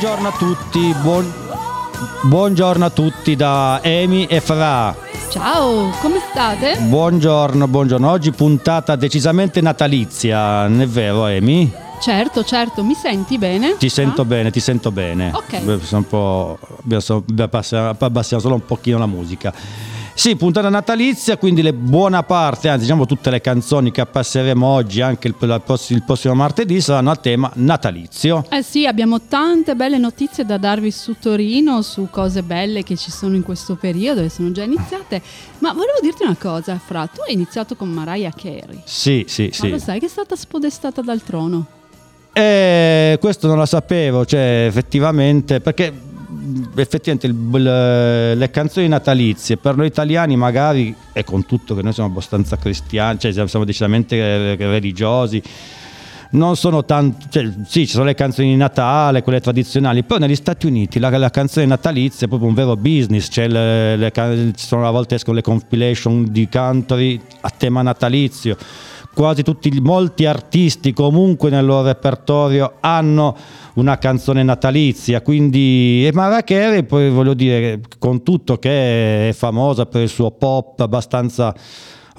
Buongiorno a tutti, buon- buongiorno a tutti da Emi e Fra. Ciao, come state? Buongiorno, buongiorno. Oggi puntata decisamente natalizia, non è vero Emi? Certo, certo, mi senti bene? Ti sento Ah? bene, ti sento bene. Ok. Beh, sono un po'... abbiamo- abbassiamo abbassiamo solo un pochino la musica. Sì, puntata natalizia, quindi le buona parte, anzi diciamo tutte le canzoni che passeremo oggi, anche il, il prossimo martedì, saranno a tema natalizio. Eh sì, abbiamo tante belle notizie da darvi su Torino, su cose belle che ci sono in questo periodo e sono già iniziate. Ma volevo dirti una cosa, Fra, tu hai iniziato con Mariah Carey. Sì, sì, Ma sì. lo sai che è stata spodestata dal trono? Eh, questo non lo sapevo, cioè effettivamente, perché effettivamente il- il- le canzoni natalizie per noi italiani magari, e con tutto che noi siamo abbastanza cristiani, cioè siamo- decisamente eh, religiosi, non sono tanto, cioè, sì, ci sono le canzoni di Natale, quelle tradizionali, però negli Stati Uniti la, la canzone natalizia è proprio un vero business, cioè le- le ci sono a volte escono le compilation di country a tema natalizio, quasi tutti, molti artisti comunque nel loro repertorio hanno una canzone natalizia, quindi e Mariah poi voglio dire con tutto che è famosa per il suo pop abbastanza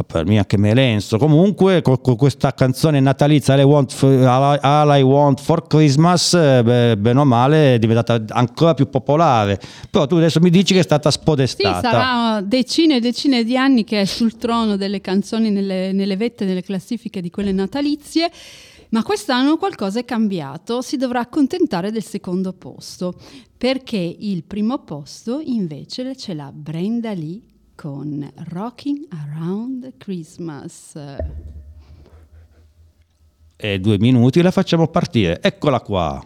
per me anche Melenso comunque con, con questa canzone natalizia All I, Want for, All I- Want for Christmas eh, beh, bene o male è diventata ancora più popolare però tu adesso mi dici che è stata Sì, spodestata sarà decine e decine di anni che è sul trono delle canzoni nelle, nelle vette delle classifiche di quelle natalizie. Ma quest'anno qualcosa è cambiato, si dovrà accontentare del secondo posto, perché il primo posto invece ce l'ha Brenda Lee con Rocking Around Christmas. e due minuti la facciamo partire eccola qua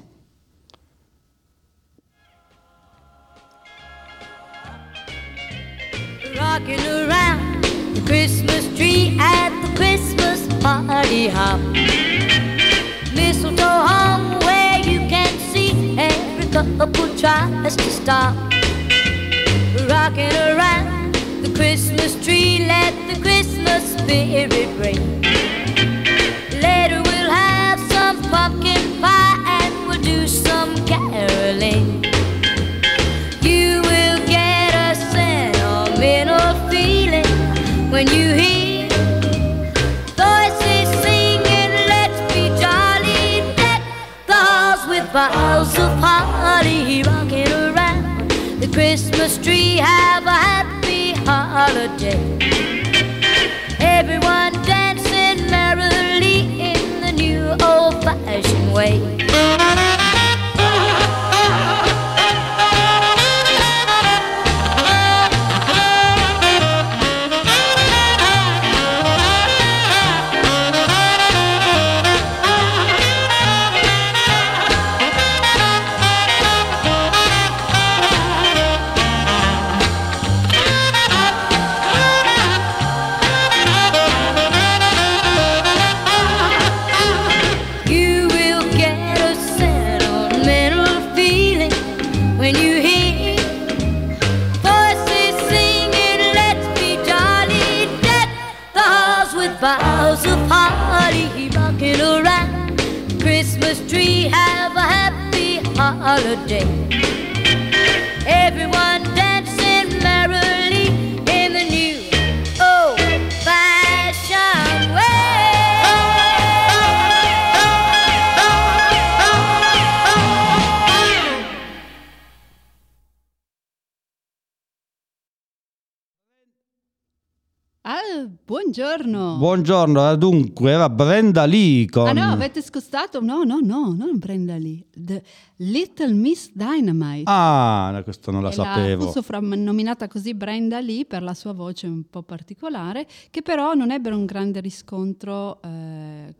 Rocking around the Christmas tree at the Christmas party hop. Mistletoe hung where you can see every couple tries to stop. Rocking around Christmas tree, let the Christmas spirit ring. Later we'll have some pumpkin pie and we'll do some caroling. You will get a sentimental feeling when you hear. voices singing. Let's be jolly. Deck the halls with Boughs of holly rocking around the Christmas tree. Have a happy holiday. Everyone dancing merrily in the new old fashioned way. Buongiorno. Buongiorno, dunque era Brenda Lee con... Ah no, avete scostato? No, no, no, non prenda lì. The Little Miss Dynamite. Ah, questo non la E sapevo. fu soprannominata così Brenda Lee per la sua voce un po' particolare, che però non ebbero un grande riscontro eh,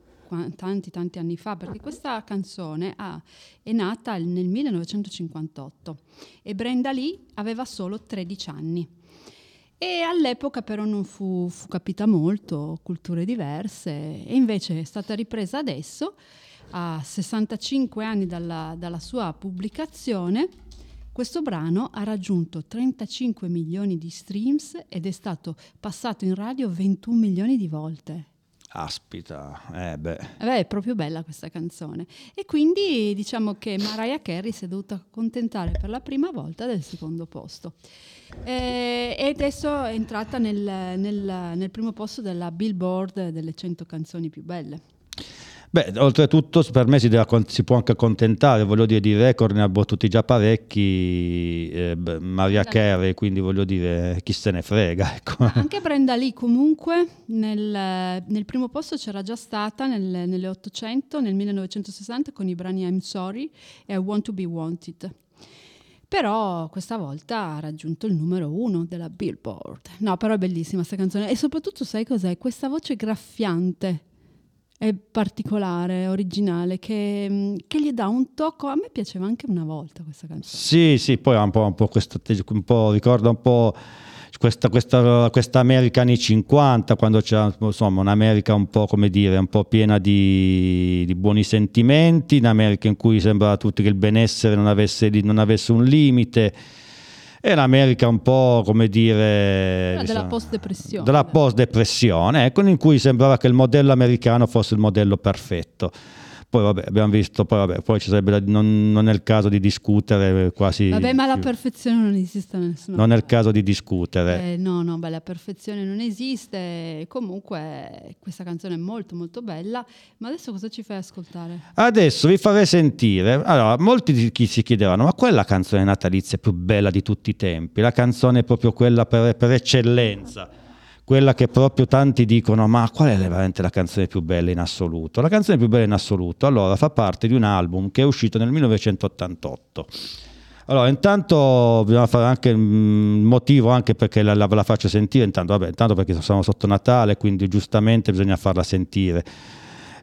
tanti tanti anni fa, perché questa canzone ah, è nata nel 1958 e Brenda Lee aveva solo 13 anni. E all'epoca però non fu, fu capita molto, culture diverse, e invece è stata ripresa adesso, a 65 anni dalla, dalla sua pubblicazione. Questo brano ha raggiunto 35 milioni di streams ed è stato passato in radio 21 milioni di volte. Aspita, eh beh. Eh beh, è proprio bella questa canzone. E quindi diciamo che Mariah Carey si è dovuta accontentare per la prima volta del secondo posto. Eh, e adesso è entrata nel, nel- nel primo posto della Billboard delle 100 canzoni più belle. Beh, oltretutto per me si, deve si può anche accontentare, voglio dire, di record ne ha battuti già parecchi, eh, Maria Carey, quindi voglio dire, chi se ne frega, ecco. Anche Brenda Lee comunque nel, nel primo posto c'era già stata nel- nelle 800, nel 1960 con i brani I'm Sorry e I Want to Be Wanted. Però questa volta ha raggiunto il numero uno della Billboard. No, però è bellissima questa canzone. E soprattutto sai cos'è? Questa voce graffiante particolare, originale, che, mm, che gli dà un tocco. A me piaceva anche una volta questa canzone. Sì, sì, poi ha un po', un po' questo un po', ricorda un po' questa, questa, questa America anni 50, quando c'era insomma un'America un po' come dire, un po' piena di, di buoni sentimenti, un'America in cui sembrava a tutti che il benessere non avesse, non avesse un limite. È un'America un po' come dire... Della diciamo, post-depressione. Della post-depressione, ecco, in cui sembrava che il modello americano fosse il modello perfetto. Poi vabbè, abbiamo visto, poi, vabbè, poi ci sarebbe da- non, non è il caso di discutere quasi... Vabbè, ma la perfezione non esiste da nessuna Non è il caso di discutere. Eh, no, no, beh, la perfezione non esiste. Comunque, questa canzone è molto, molto bella. Ma adesso cosa ci fai ascoltare? Adesso vi farei sentire. Allora, molti di chi si chiedevano: ma qual è la canzone natalizia più bella di tutti i tempi? La canzone è proprio quella per, per eccellenza. Quella che proprio tanti dicono: ma qual è veramente la canzone più bella in assoluto? La canzone più bella in assoluto, allora, fa parte di un album che è uscito nel 1988. Allora, intanto bisogna fare anche un motivo anche perché la, la- la faccio sentire, intanto, vabbè, intanto perché siamo sotto Natale, quindi giustamente bisogna farla sentire.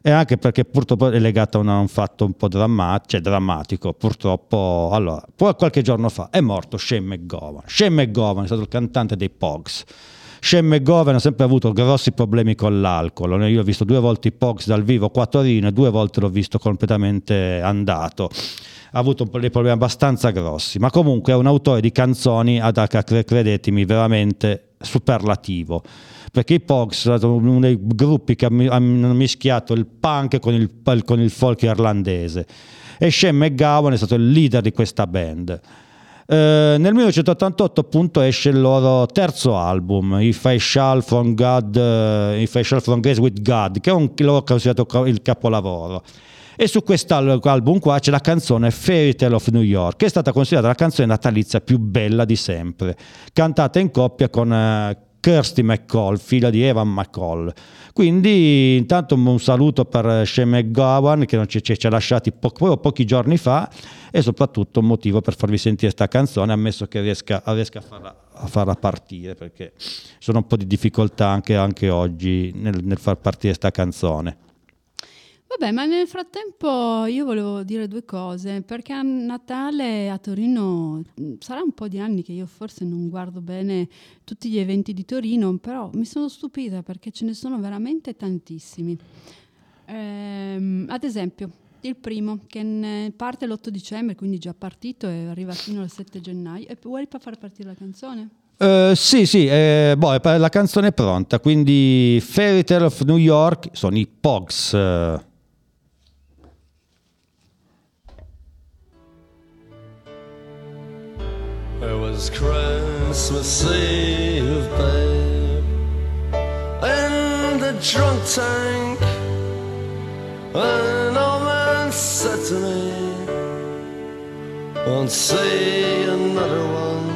E anche perché purtroppo è legata a un fatto un po' dramma- cioè drammatico. Purtroppo, allora, qualche giorno fa è morto Shane McGowan. Shane McGowan è stato il cantante dei Pogs. Shane McGowan ha sempre avuto grossi problemi con l'alcol. Io ho visto due volte i Pogs dal vivo qua a Torino e due volte l'ho visto completamente andato. Ha avuto dei problemi abbastanza grossi, ma comunque è un autore di canzoni, ad, cre- credetemi, veramente superlativo. Perché i Pogs sono stato uno dei gruppi che hanno mischiato il punk con il, con il folk irlandese. E Shane McGowan è stato il leader di questa band. Eh, nel 1988 appunto esce il loro terzo album, If I Shall From God, eh, If I Shall From Grace With God, che è un loro considerato il capolavoro. E su quest'album qua c'è la canzone Fairy Tale of New York, che è stata considerata la canzone natalizia più bella di sempre, cantata in coppia con eh, Kirsty McCall, figlia di Evan McCall. Quindi intanto un saluto per Shane McGowan che ci, ci- ci ha lasciati po- pochi giorni fa e soprattutto un motivo per farvi sentire questa canzone, ammesso che riesca, riesca a, farla, a farla partire, perché sono un po' di difficoltà anche, anche oggi nel, nel far partire questa canzone. Vabbè, ma nel frattempo io volevo dire due cose, perché a Natale a Torino mh, sarà un po' di anni che io forse non guardo bene tutti gli eventi di Torino, però mi sono stupita perché ce ne sono veramente tantissimi. Ehm, ad esempio, il primo che parte l'8 dicembre, quindi già partito e arriva fino al 7 gennaio. E vuoi far partire la canzone? Eh, sì, sì, eh, boh, è- la canzone è pronta, quindi Fairy Tale of New York sono i Pogs. Was Christmas Eve, babe, in the drunk tank. An old man said to me, Won't see another one.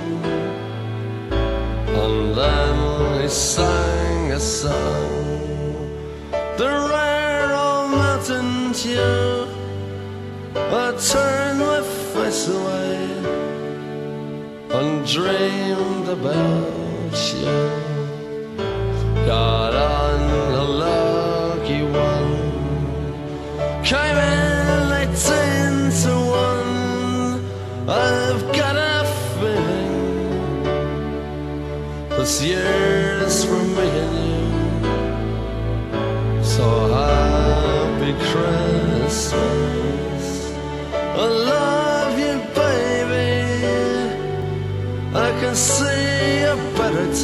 And then he sang a song, and dreamed about you. Got on a lucky one, came in eighteen to one. I've got a feeling this year's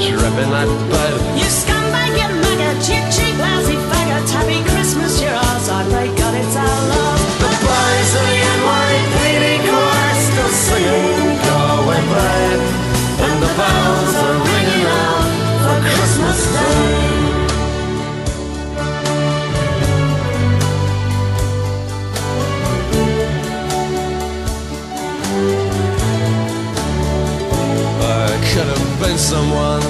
Dead on a drip in that bed. You scumbag, you maggot, you cheap, lousy faggot. Happy Christmas, you're ours. I pray God it's our love. The boys of the NYPD choir still singing Go away, babe And the bells are ringing out for Christmas Day I could have been someone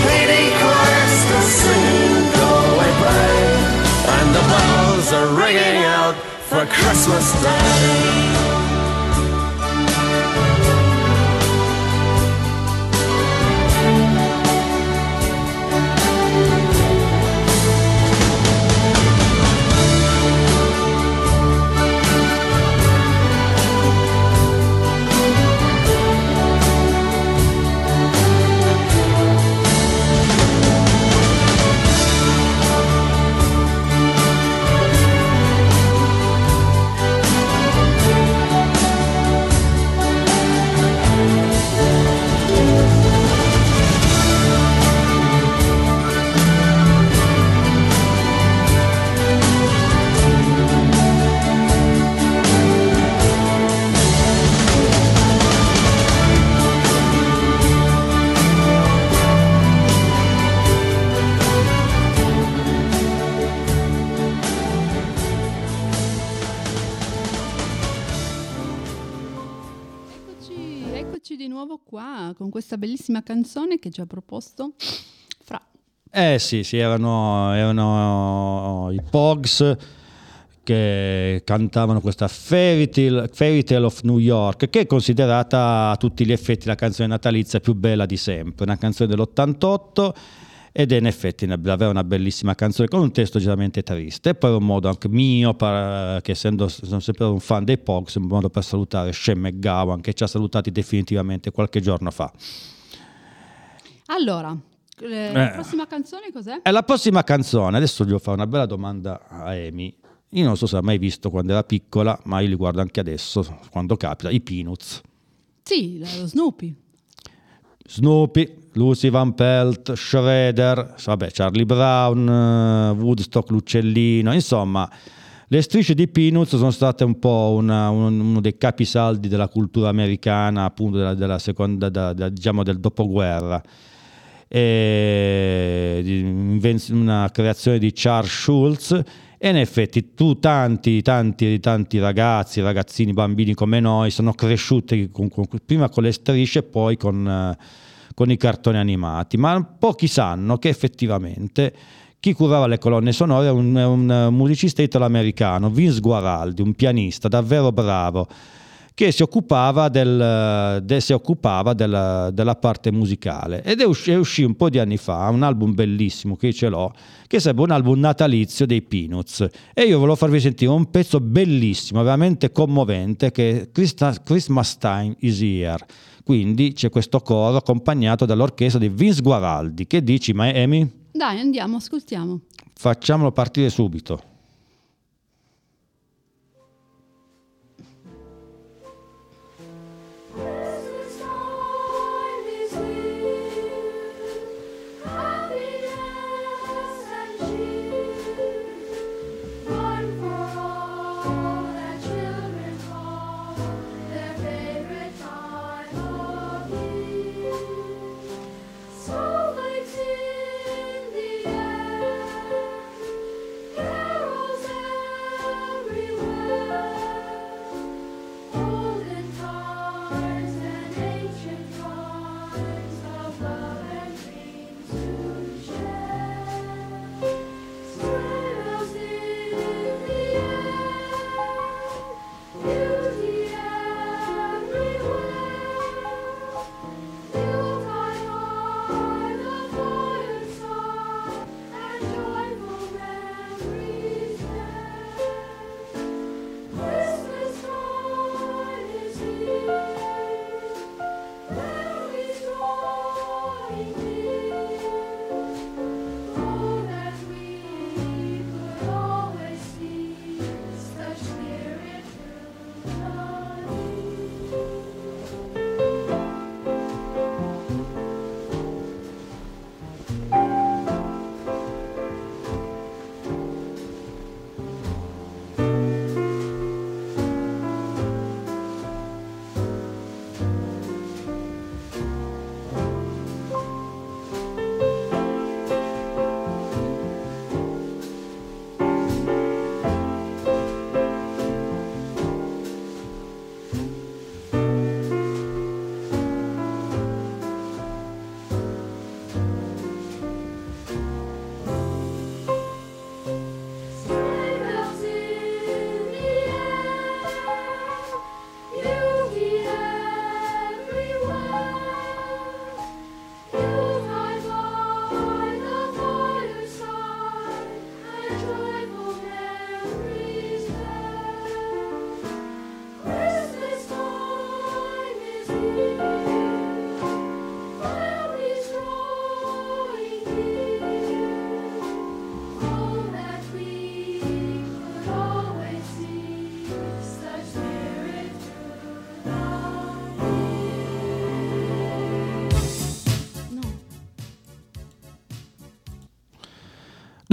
the bells are ringing out for Christmas Day. Bellissima canzone che ci ha proposto Fra. Eh sì, sì, erano, erano i Pogs che cantavano questa Fairy Tale, Fairy Tale of New York, che è considerata a tutti gli effetti la canzone natalizia più bella di sempre, una canzone dell'88 ed è in effetti davvero una bellissima canzone con un testo decisamente triste. E poi un modo anche mio, per- che essendo sono sempre un fan dei Pogs, un modo per salutare Shane McGowan che ci ha salutati definitivamente qualche giorno fa. Allora, eh, la Eh. prossima canzone cos'è? E la prossima canzone, adesso gli devo fare una bella domanda a Amy. Io non so se l'ha mai visto quando era piccola, ma io li guardo anche adesso, quando capita, i Peanuts. Sì, lo Snoopy. Snoopy, Lucy Van Pelt, Shredder, vabbè, Charlie Brown, eh, Woodstock, l'uccellino, insomma, le strisce di Peanuts sono state un po' una- un- uno dei capisaldi della cultura americana, appunto della, della seconda, da- da- diciamo del dopoguerra. E una creazione di Charles Schulz. E in effetti tu tanti, tanti, tanti ragazzi, ragazzini, bambini come noi sono cresciuti con- con- prima con le strisce e poi con, eh, con i cartoni animati, ma pochi sanno che effettivamente chi curava le colonne sonore è un, un musicista italo-americano, Vince Guaraldi, un pianista davvero bravo, che si occupava, del- de- si occupava della, della parte musicale ed è usci, è uscì un po' di anni fa un album bellissimo che ce l'ho che sarebbe un album natalizio dei Peanuts e io volevo farvi sentire un pezzo bellissimo veramente commovente che è Christmas Time is Here quindi c'è questo coro accompagnato dall'orchestra di Vince Guaraldi che dici Miami? Dai, andiamo, ascoltiamo. Facciamolo partire subito.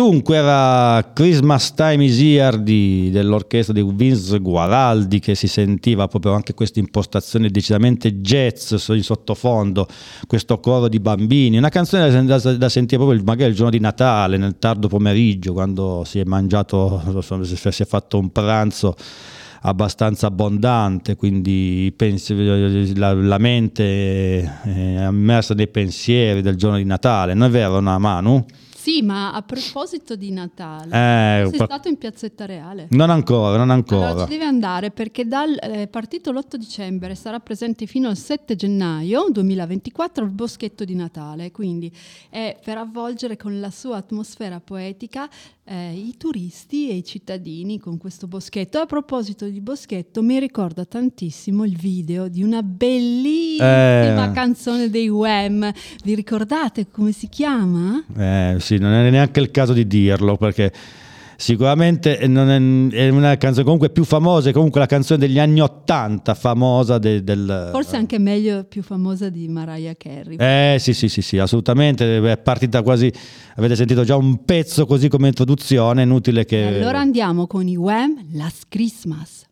Dunque era Christmas Time is Here di- dell'orchestra di Vince Guaraldi che si sentiva proprio anche questa impostazione decisamente jazz in sottofondo, questo coro di bambini, una canzone da, da- sentire proprio magari il giorno di Natale, nel tardo pomeriggio, quando si è mangiato, si è fatto un pranzo abbastanza abbondante, quindi pensi- la, la mente è immersa nei pensieri del giorno di Natale. Non è vero, no, Manu? Sì, ma a proposito di Natale, Eh, sei stato in Piazzetta Reale? Non ancora, non ancora. Allora ci devi andare perché dal eh, partito l'8 dicembre sarà presente fino al 7 gennaio 2024 il boschetto di Natale, quindi è per avvolgere con la sua atmosfera poetica eh, i turisti e i cittadini con questo boschetto. A proposito di boschetto, mi ricorda tantissimo il video di una bellissima Eh. canzone dei Wham. Vi ricordate come si chiama? Eh, sì, non è neanche il caso di dirlo perché sicuramente è, è una canzone comunque più famosa, è comunque la canzone degli anni 80 famosa de- del... Forse anche meglio, più famosa di Mariah Carey. Eh sì sì sì sì, assolutamente, è partita quasi, avete sentito già un pezzo così come introduzione, inutile che... E allora andiamo con i Wham Last Christmas.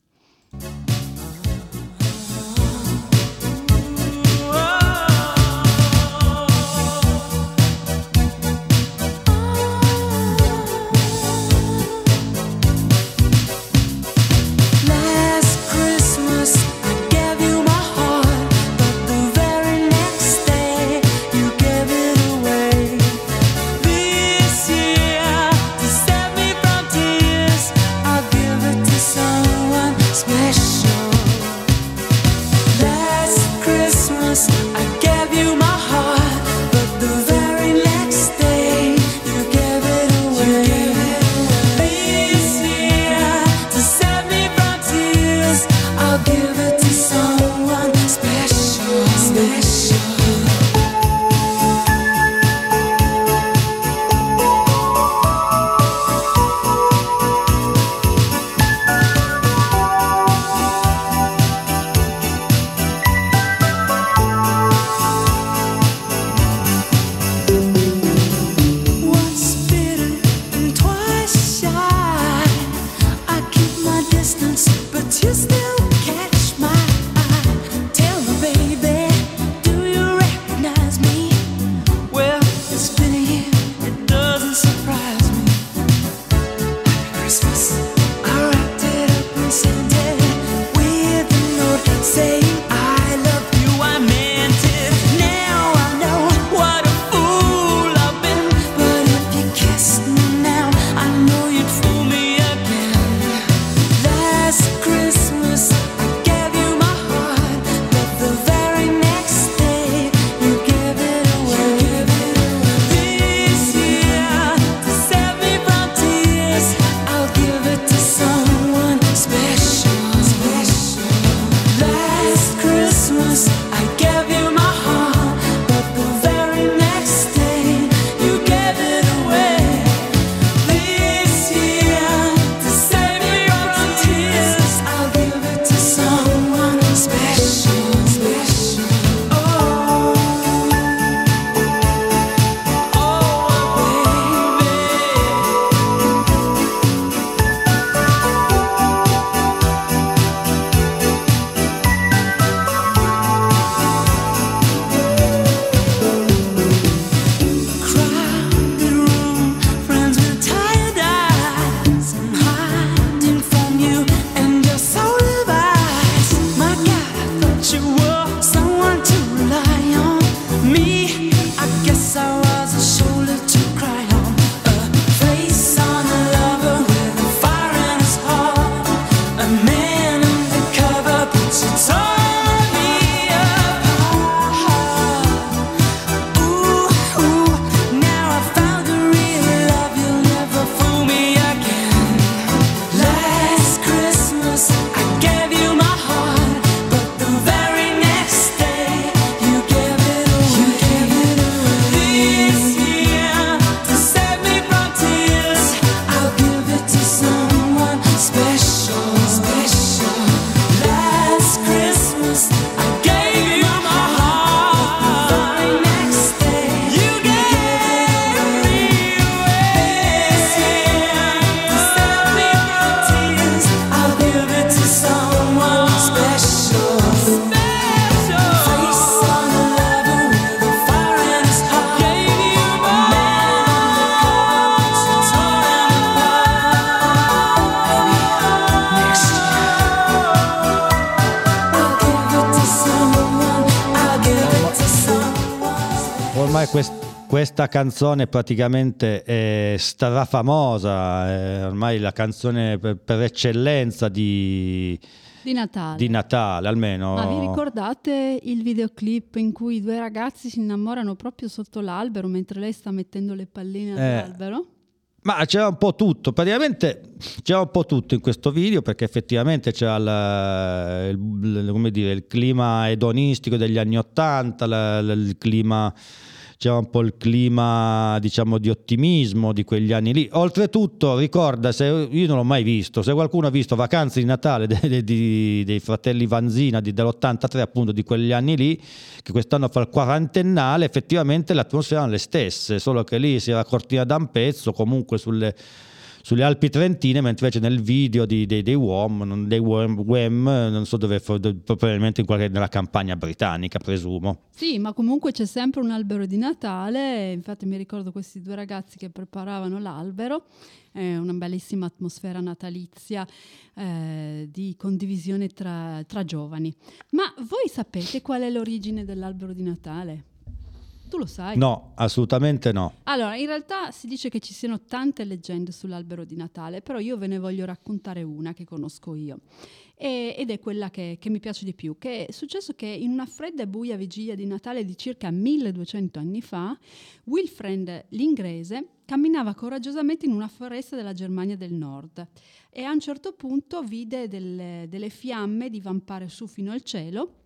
Canzone praticamente è strafamosa, è ormai la canzone per, per eccellenza di, Di Natale. di Natale, almeno. Ma vi ricordate il videoclip in cui i due ragazzi si innamorano proprio sotto l'albero mentre lei sta mettendo le palline Eh. all'albero? Ma c'era un po' tutto, praticamente c'era un po' tutto in questo video perché effettivamente c'era il, il- come dire, il clima edonistico degli anni Ottanta, il clima, c'era un po' il clima diciamo di ottimismo di quegli anni lì. Oltretutto ricorda, se, io non l'ho mai visto, se qualcuno ha visto Vacanze di Natale de- de- di- dei fratelli Vanzina di- dell'83 appunto di quegli anni lì, che quest'anno fa il quarantennale, effettivamente le atmosfere erano le stesse, solo che lì si era cortina da un pezzo, comunque sulle, sulle Alpi Trentine, mentre invece nel video di- dei, dei Wham, dei Wham, Wham, non so dove, probabilmente in qualche, nella campagna britannica, presumo. Sì, ma comunque c'è sempre un albero di Natale, infatti mi ricordo questi due ragazzi che preparavano l'albero, una bellissima atmosfera natalizia eh, di condivisione tra, tra giovani. Ma voi sapete qual è l'origine dell'albero di Natale? Tu lo sai? No, assolutamente no. Allora, in realtà si dice che ci siano tante leggende sull'albero di Natale, però io ve ne voglio raccontare una che conosco io. E- ed è quella che, che mi piace di più, che è successo che in una fredda e buia vigilia di Natale di circa 1200 anni fa, Wilfred l'inglese camminava coraggiosamente in una foresta della Germania del Nord e a un certo punto vide delle, delle fiamme divampare su fino al cielo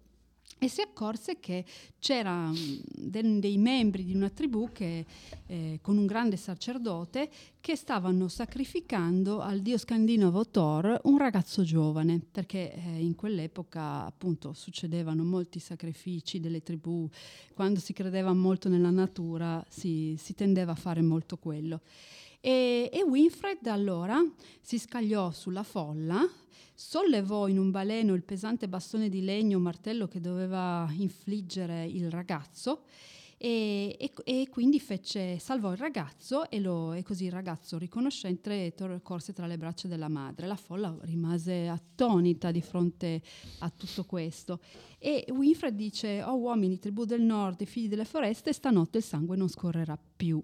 e si accorse che c'era mm, dei membri di una tribù che, eh, con un grande sacerdote che stavano sacrificando al dio scandinavo Thor un ragazzo giovane, perché eh, in quell'epoca appunto succedevano molti sacrifici delle tribù, quando si credeva molto nella natura si, si tendeva a fare molto quello. E, e Winfred allora si scagliò sulla folla, sollevò in un baleno il pesante bastone di legno martello che doveva infliggere il ragazzo e, e- e quindi fece, salvò il ragazzo e, lo- e così il ragazzo riconoscente tor- corse tra le braccia della madre. La folla rimase attonita di fronte a tutto questo e Winfred dice, oh uomini, tribù del nord, figli delle foreste, stanotte il sangue non scorrerà più.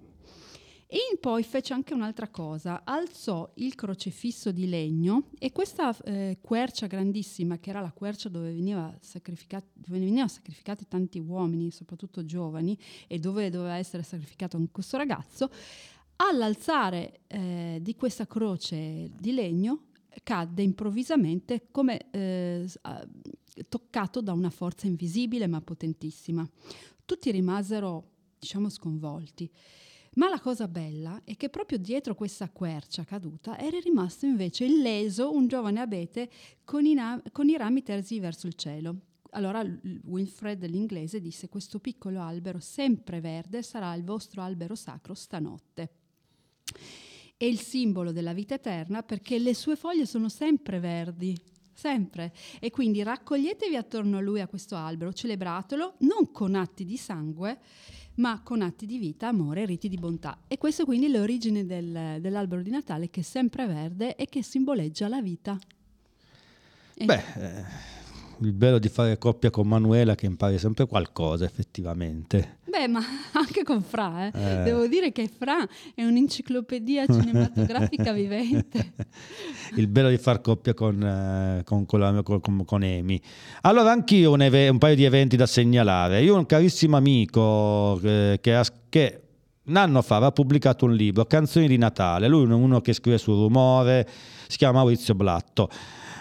E poi fece anche un'altra cosa, alzò il crocefisso di legno e questa eh, quercia grandissima, che era la quercia dove, veniva dove venivano sacrificati tanti uomini, soprattutto giovani, e dove doveva essere sacrificato anche questo ragazzo, all'alzare eh, di questa croce di legno cadde improvvisamente come eh, ah, toccato da una forza invisibile ma potentissima. Tutti rimasero, diciamo, sconvolti. Ma la cosa bella è che proprio dietro questa quercia caduta era rimasto invece illeso un giovane abete con i, na- con i rami terzi verso il cielo. Allora Wilfred l'inglese disse questo piccolo albero sempre verde sarà il vostro albero sacro stanotte. È il simbolo della vita eterna perché le sue foglie sono sempre verdi, sempre. E quindi raccoglietevi attorno a lui a questo albero, celebratelo non con atti di sangue, ma con atti di vita, amore e riti di bontà. E questo è quindi l'origine del- dell'albero di Natale che è sempre verde e che simboleggia la vita. E- Beh, eh, il bello di fare coppia con Manuela che impari sempre qualcosa effettivamente. Beh, ma anche con Fra, eh. Eh. devo dire che Fra è un'enciclopedia cinematografica vivente. il bello di far coppia con, eh, con, con, la- con- con- Amy. Allora, anch'io un, eve- un paio di eventi da segnalare. Io ho un carissimo amico eh, che, ha- che un anno fa aveva pubblicato un libro, Canzoni di Natale. Lui è uno che scrive sul rumore, si chiama Maurizio Blatto.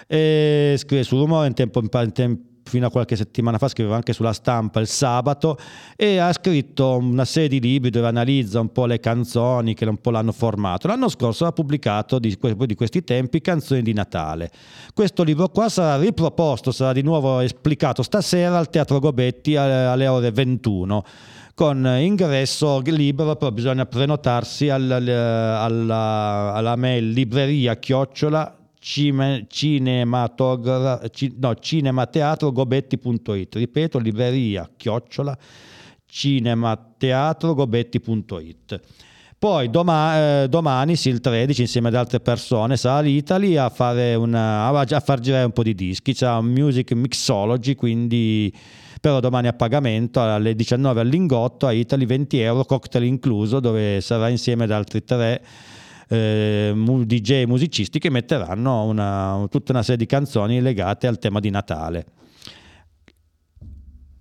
E scrive sul rumore in tempo, in pa- in tem- fino a qualche settimana fa scriveva anche sulla stampa il sabato e ha scritto una serie di libri dove analizza un po' le canzoni che un po' l'hanno formato. L'anno scorso ha pubblicato di, di questi tempi Canzoni di Natale. Questo libro qua sarà riproposto, sarà di nuovo esplicato stasera al Teatro Gobetti alle, ore 21 con ingresso libero, però bisogna prenotarsi al- al- alla, alla mail libreria chiocciola cime- cinematogra- ci- no, cinemateatrogobetti.it ripeto libreria chiocciola cinemateatrogobetti.it Poi doma- eh, domani, sì, il 13, insieme ad altre persone, sarà l'Italy a una, a far girare un po' di dischi. C'è un music mixology, quindi però domani a pagamento alle 19 al Lingotto a Italy 20 euro, cocktail incluso, dove sarà insieme ad altri tre eh, DJ musicisti che metteranno una- tutta una serie di canzoni legate al tema di Natale.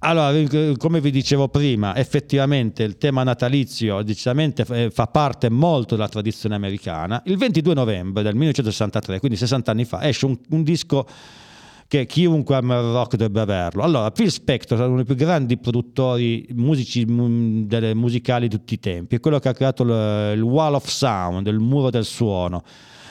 Allora, eh, come vi dicevo prima, effettivamente il tema natalizio decisamente eh, fa parte molto della tradizione americana. Il 22 novembre del 1963, quindi 60 anni fa, esce un, un disco che chiunque ama il rock dovrebbe averlo. Allora, Phil Spector è uno dei più grandi produttori musici, mu- delle musicali di tutti i tempi, è quello che ha creato il, il Wall of Sound, il muro del suono.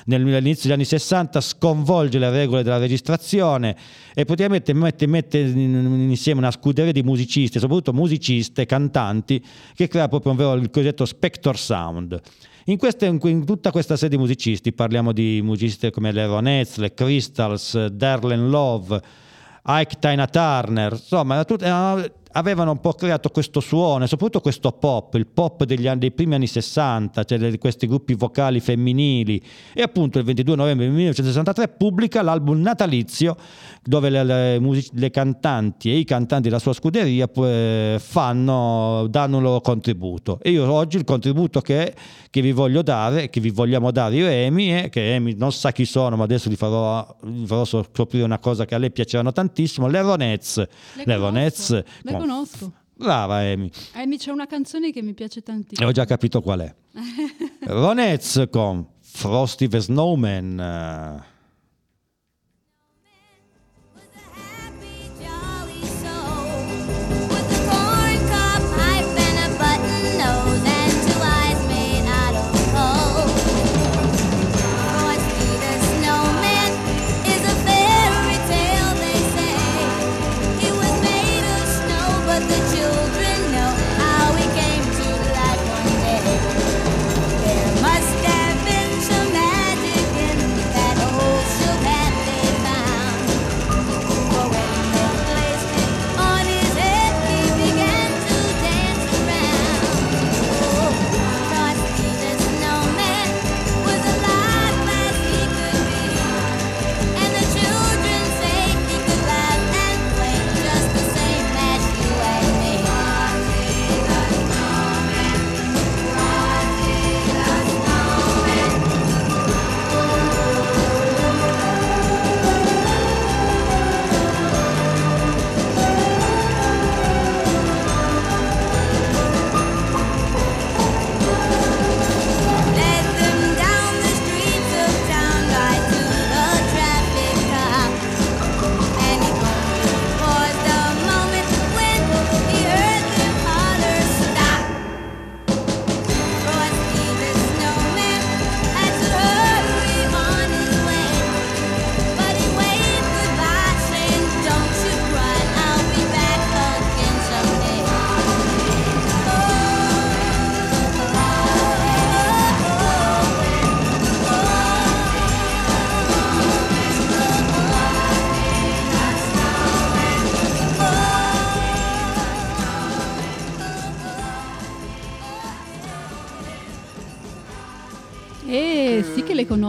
Nel- All'inizio degli anni 60 sconvolge le regole della registrazione e praticamente mette, mette in- insieme una scuderia di musicisti, soprattutto musiciste, cantanti, che crea proprio un vero, il cosiddetto Spector Sound. In, queste- in tutta questa serie di musicisti parliamo di musicisti come le Ronettes, le Crystals, Darlene Love, Ike Tina Turner, insomma, tut- eh, avevano un po' creato questo suono, e soprattutto questo pop, il pop degli anni, dei primi anni 60, cioè di questi gruppi vocali femminili. E appunto il 22 novembre 1963 pubblica l'album natalizio dove le, le music- le cantanti e i cantanti della sua scuderia eh, fanno, danno un loro contributo. E io oggi il contributo che, che vi voglio dare, che vi vogliamo dare io e Amy, è che Amy non sa chi sono, ma adesso vi farò, vi farò scoprire una cosa che a lei piaceranno tantissimo, le Ronettes. Le Le Ronettes. Con- conosco. Brava Amy, mi c'è una canzone che mi piace tantissimo. ho già capito qual è. Ronettes con Frosty the Snowman.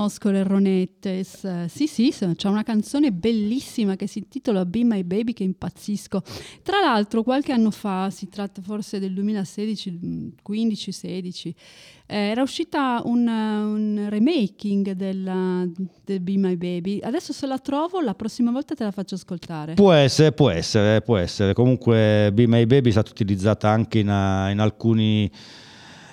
Conosco le Ronettes. Eh, Sì, sì, c'è una canzone bellissima che si intitola Be My Baby che impazzisco. Tra l'altro, qualche anno fa, si tratta forse del 2016, 15-16, era uscita un, un remaking della, del Be My Baby. Adesso se la trovo, la prossima volta te la faccio ascoltare. Può essere, può essere, può essere. Comunque Be My Baby è stata utilizzata anche in, eh, in alcuni,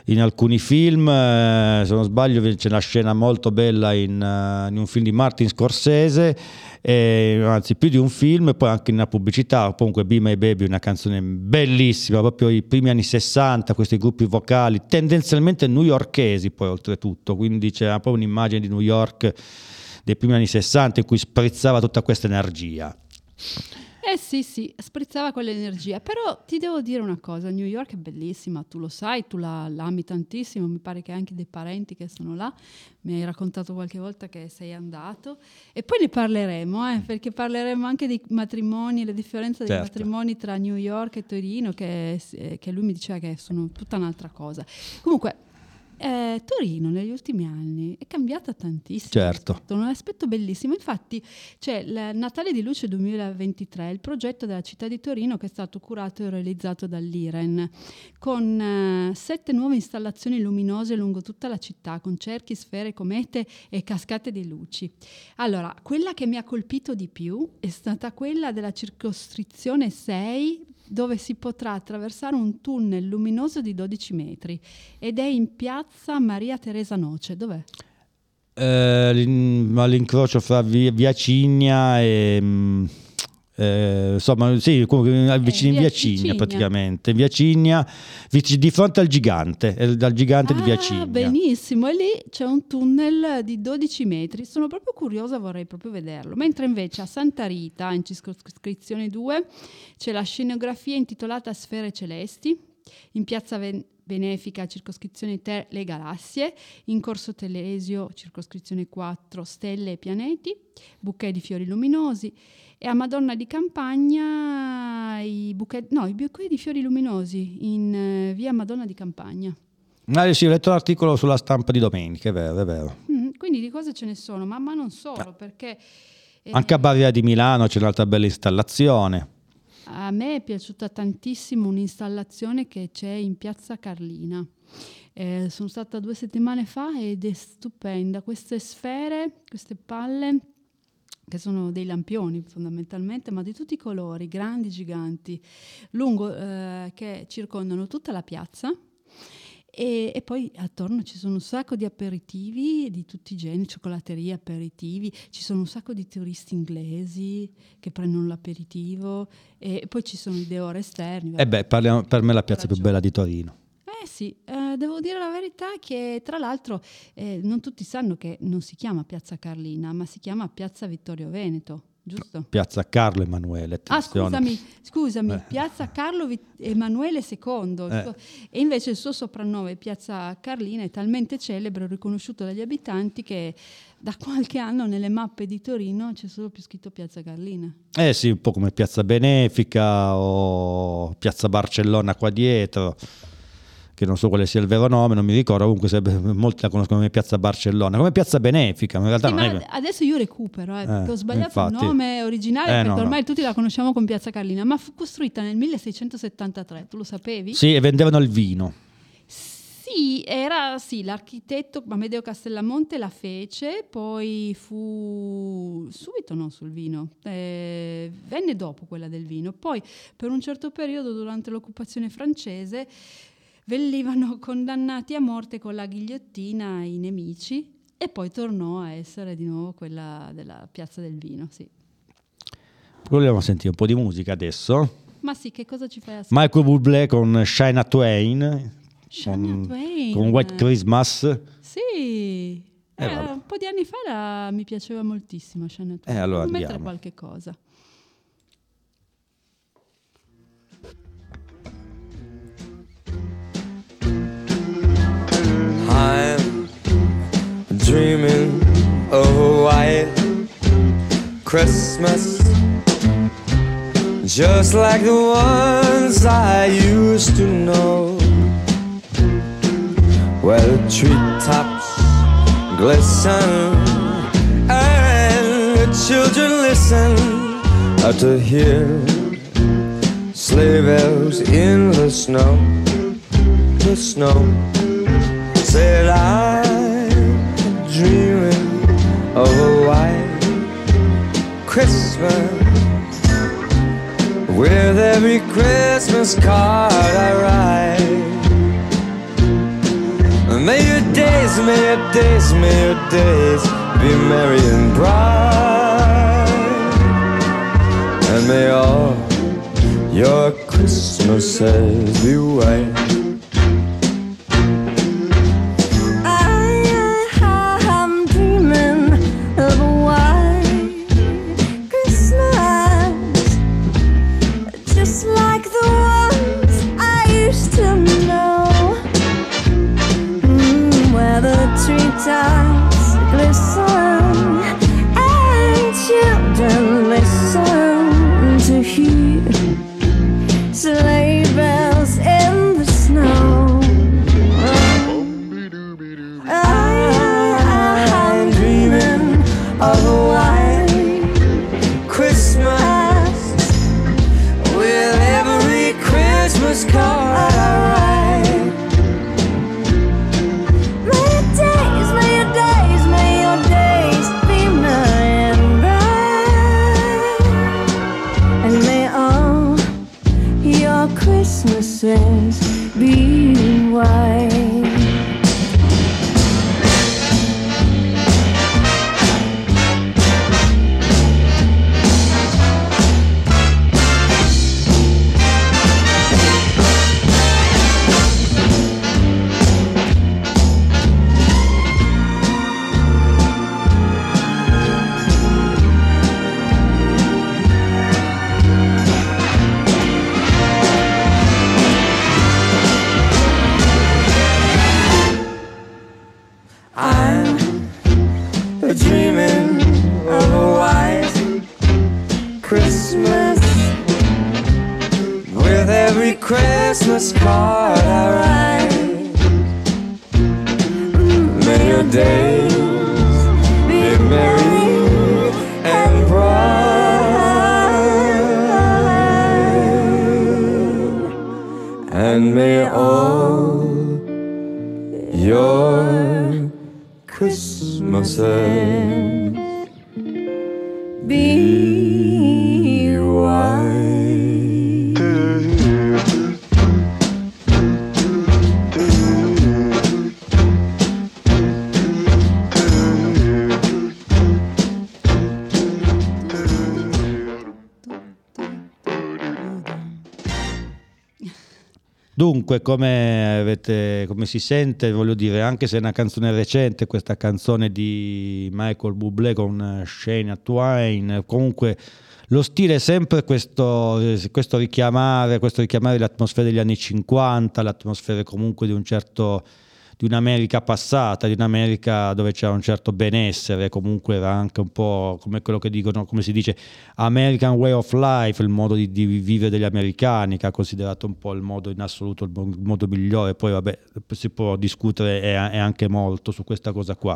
in alcuni film. eh, se non sbaglio c'è una scena molto bella in, eh, in un film di Martin Scorsese, e, anzi più di un film, e poi anche in una pubblicità. Comunque Be My Baby una canzone bellissima, proprio i primi anni 60, questi gruppi vocali, tendenzialmente newyorkesi poi oltretutto, quindi c'è proprio un'immagine di New York dei primi anni 60 in cui sprizzava tutta questa energia. Eh sì, sì, sprizzava quell'energia. Però ti devo dire una cosa, New York è bellissima, tu lo sai, tu la, la ami tantissimo, mi pare che anche dei parenti che sono là, mi hai raccontato qualche volta che sei andato. E poi ne parleremo, eh, perché parleremo anche dei matrimoni, le differenze dei Certo. matrimoni tra New York e Torino, che, eh, che lui mi diceva che sono tutta un'altra cosa. Comunque, eh, Torino negli ultimi anni è cambiata tantissimo. Certo. È un aspetto bellissimo. Infatti, c'è il Natale di Luce 2023, il progetto della città di Torino che è stato curato e realizzato dall'IREN, con eh, sette nuove installazioni luminose lungo tutta la città, con cerchi, sfere, comete e cascate di luci. Allora, quella che mi ha colpito di più è stata quella della circoscrizione 6 dove si potrà attraversare un tunnel luminoso di 12 metri ed è in piazza Maria Teresa Noce. Dov'è? Eh, l'in- all'incrocio fra via, via Cigna e mm, eh, insomma sì comunque vicino in via via Cigna Cigna. praticamente via Cigna di fronte al gigante eh, dal gigante di via Ah, Cigna benissimo, e lì c'è un tunnel di 12 metri. Sono proprio curiosa, vorrei proprio vederlo. Mentre invece a Santa Rita, in circoscrizione 2, c'è la scenografia intitolata Sfere Celesti. In piazza Ven- Benefica, circoscrizione 3, Le Galassie. In Corso Telesio, circoscrizione 4, Stelle e Pianeti. Bouquet di fiori luminosi. E a Madonna di Campagna i bouquet, no, i bouquet di fiori luminosi in eh, via Madonna di Campagna. Ah, sì, ho letto l'articolo sulla stampa di domenica è vero è vero Mm, quindi di cose ce ne sono, ma, ma non solo, perché eh, anche a Barriera di Milano c'è un'altra bella installazione a me è piaciuta tantissimo un'installazione che c'è in piazza Carlina. Eh, sono stata due settimane fa ed è stupenda. Queste sfere, queste palle, che sono dei lampioni fondamentalmente, ma di tutti i colori, grandi, giganti, lungo, eh, che circondano tutta la piazza. E, e poi attorno ci sono un sacco di aperitivi di tutti i generi, cioccolatterie, aperitivi, ci sono un sacco di turisti inglesi che prendono l'aperitivo e poi ci sono i deor esterni. e beh parliamo- per me è la piazza più bella di Torino Eh sì, eh, devo dire la verità che tra l'altro eh, non tutti sanno che non si chiama Piazza Carlina, ma si chiama Piazza Vittorio Veneto, giusto? piazza Carlo Emanuele Ah, attenzione. scusami, scusami, Eh. Piazza Carlo Vi- Emanuele II. Eh. E invece il suo soprannome, Piazza Carlina, è talmente celebre e riconosciuto dagli abitanti che da qualche anno nelle mappe di Torino c'è solo più scritto Piazza Carlina. Eh sì, un po' come Piazza Benefica o Piazza Barcellona qua dietro, che non so quale sia il vero nome, non mi ricordo, comunque se- molti la conoscono come Piazza Barcellona, come Piazza Benefica, ma in realtà Sì, non è... adesso io recupero, eh, perché Eh, ho sbagliato infatti. il nome originale Eh, perché no, no. ormai tutti la conosciamo come Piazza Carlina, ma fu costruita nel 1673, tu lo sapevi? Sì, e vendevano il vino. Sì, era sì, l'architetto Amedeo Castellamonte la fece, poi fu subito no sul vino, eh, venne dopo quella del vino. Poi per un certo periodo durante l'occupazione francese venivano condannati a morte con la ghigliottina i nemici e poi tornò a essere di nuovo quella della piazza del vino, sì. Vogliamo sentire un po' di musica adesso. Ma sì, che cosa ci fai ascoltare? Michael Bublé con Shina Twain, con, Twain. con White Christmas. Sì, Eh, Eh, un po' di anni fa la- mi piaceva moltissimo Shania Twain. Eh, allora mettere qualche cosa. I'm dreaming of a white Christmas, just like the ones I used to know, where the treetops glisten and the children listen. To hear sleigh bells in the snow, the snow said I'm dreaming of a white Christmas with every Christmas card I write. May your days, may your days, may your days be merry and bright, and may all your Christmases be white. Come, avete, come si sente, voglio dire, anche se è una canzone recente, questa canzone di Michael Bublé con Shania Twain, comunque lo stile è sempre questo, questo richiamare, questo richiamare le atmosfere degli anni 50, l'atmosfera comunque di un certo di un'America passata, di un'America dove c'era un certo benessere, comunque era anche un po' come quello che dicono, come si dice, American way of life, il modo di, di vivere degli americani, che ha considerato un po' il modo in assoluto, il mo- il modo migliore, poi vabbè, si può discutere e anche molto su questa cosa qua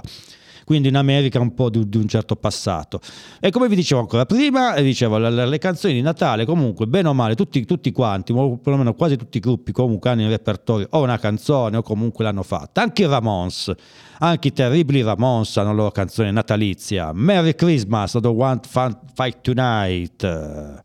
quindi in America un po' di, di un certo passato. E come vi dicevo ancora prima, eh, dicevo, le, le canzoni di Natale comunque, bene o male, tutti, tutti quanti, o perlomeno quasi tutti i gruppi comunque hanno in repertorio o una canzone o comunque l'hanno fatta. Anche i Ramones, anche i terribili Ramones hanno la loro canzone natalizia. Merry Christmas, I don't want fun fight tonight.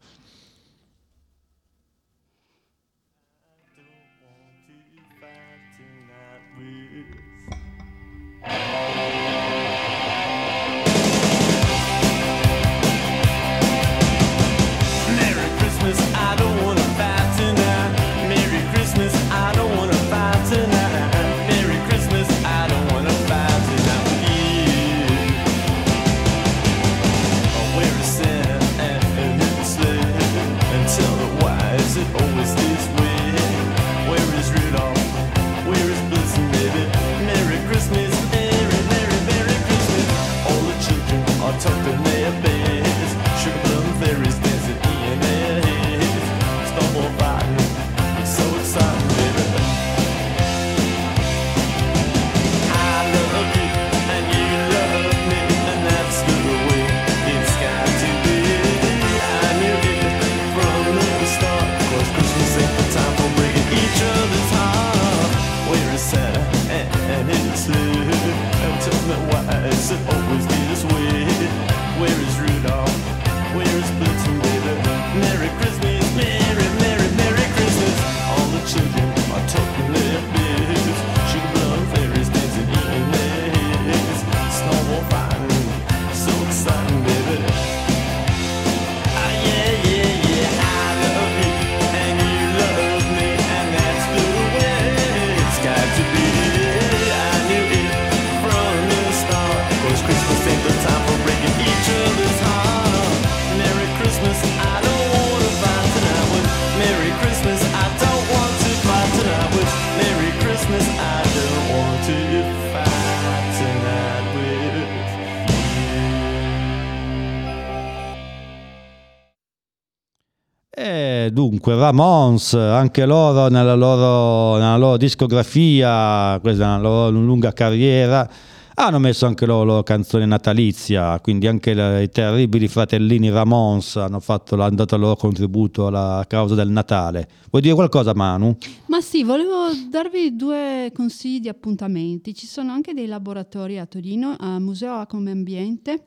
E dunque, Ramones, anche loro nella loro, nella loro discografia, questa è una loro lunga carriera, hanno messo anche loro la loro canzone natalizia, quindi anche le- i terribili fratellini Ramones hanno, fatto, hanno dato il loro contributo alla causa del Natale. Vuoi dire qualcosa, Manu? Ma sì, volevo darvi due consigli di appuntamenti. Ci sono anche dei laboratori a Torino, a Museo Come Ambiente.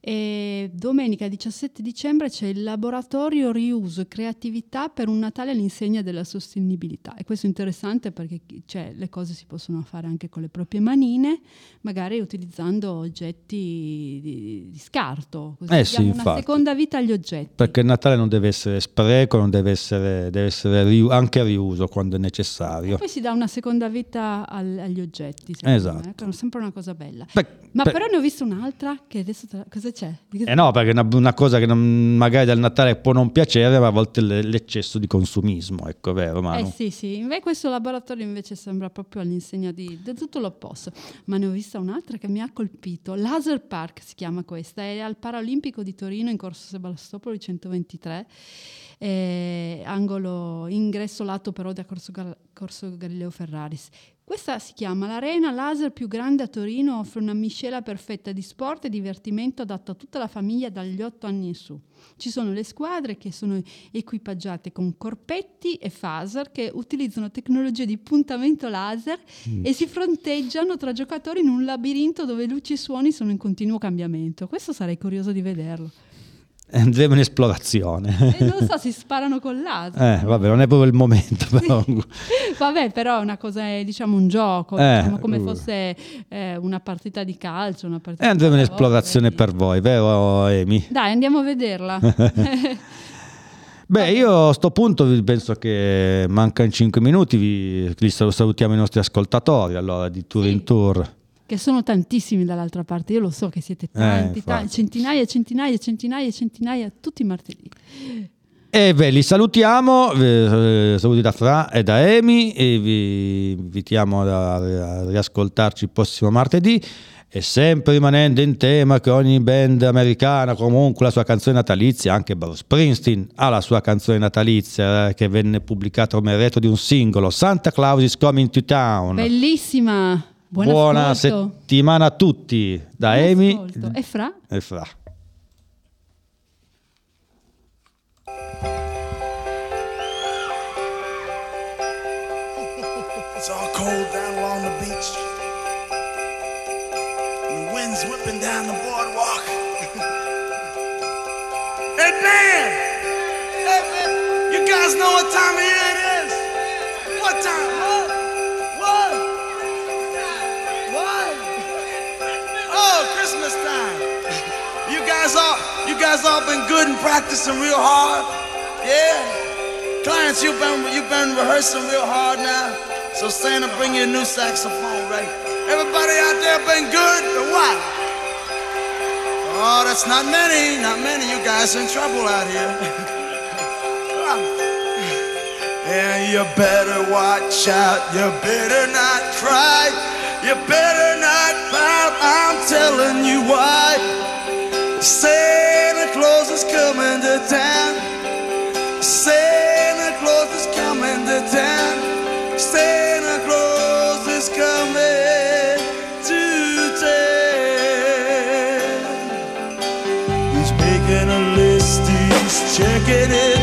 E domenica 17 dicembre c'è il laboratorio riuso e creatività per un Natale all'insegna della sostenibilità. E questo è interessante perché cioè, le cose si possono fare anche con le proprie manine, magari utilizzando oggetti di, di scarto. Così Eh sì, una seconda vita agli oggetti. Perché il Natale non deve essere spreco, non deve essere, deve essere riu- anche riuso quando è necessario. Poi si dà una seconda vita al- agli oggetti. Esatto. me, è sempre una cosa bella. Beh, Ma per- però ne ho visto un'altra che adesso te la- cosa c'è? Di Eh no, perché è una, una cosa che non- magari dal Natale può non piacere, ma a volte l'eccesso di consumismo, ecco, vero Eh Manu? sì, sì, invece questo laboratorio invece sembra proprio all'insegna di, di tutto l'opposto, ma ne ho vista un'altra che mi ha colpito, Laser Park si chiama questa, è al Paralimpico di Torino in Corso Sebastopoli 123, eh, angolo ingresso lato però da Corso, Gal- Corso Galileo Ferraris. Questa si chiama l'arena laser più grande a Torino, offre una miscela perfetta di sport e divertimento adatta a tutta la famiglia dagli 8 anni in su. Ci sono le squadre che sono equipaggiate con corpetti e phaser che utilizzano tecnologie di puntamento laser e si fronteggiano tra giocatori in un labirinto dove luci e suoni sono in continuo cambiamento. Questo sarei curioso di vederlo. Andremo in esplorazione. E non so, si sparano con laser. Eh, vabbè, non è proprio il momento, però. Vabbè, però è una cosa, è diciamo un gioco, Eh, diciamo, come uh. fosse eh, una partita di calcio, una partita E andremo in esplorazione per voi, vero Emi? Dai, andiamo a vederla. Beh, io a sto punto penso che mancano 5 minuti, vi, vi sal- salutiamo i nostri ascoltatori allora di Tour in Tour. Che sono tantissimi dall'altra parte, io lo so che siete tanti, Eh, tanti, centinaia, centinaia, centinaia, centinaia, tutti i martedì. E beh, li salutiamo, eh, saluti da Fra e da Emi e vi invitiamo a, a riascoltarci il prossimo martedì e sempre rimanendo in tema che ogni band americana comunque la sua canzone natalizia, anche Bruce Springsteen ha la sua canzone natalizia eh, che venne pubblicata come retro di un singolo, Santa Claus is Coming to Town. Bellissima, buon Buona ascolto. settimana a tutti da Buon Emi ascolto. E Fra? e Fra. It's all cold down along the beach. And the wind's whipping down the boardwalk. hey, man! Hey, man! You guys know what time it is? You guys all been good and practicing real hard? Yeah? Clients, you've been you've been rehearsing real hard now. So Santa, bring you a new saxophone, right? Everybody out there been good or what? Oh, that's not many, not many. You guys in trouble out here. And you better watch out. You better not cry. You better not pout. I'm telling you why. Santa Claus is coming to town. Santa Claus is coming to town. Santa Claus is coming to town. He's making a list, he's checking it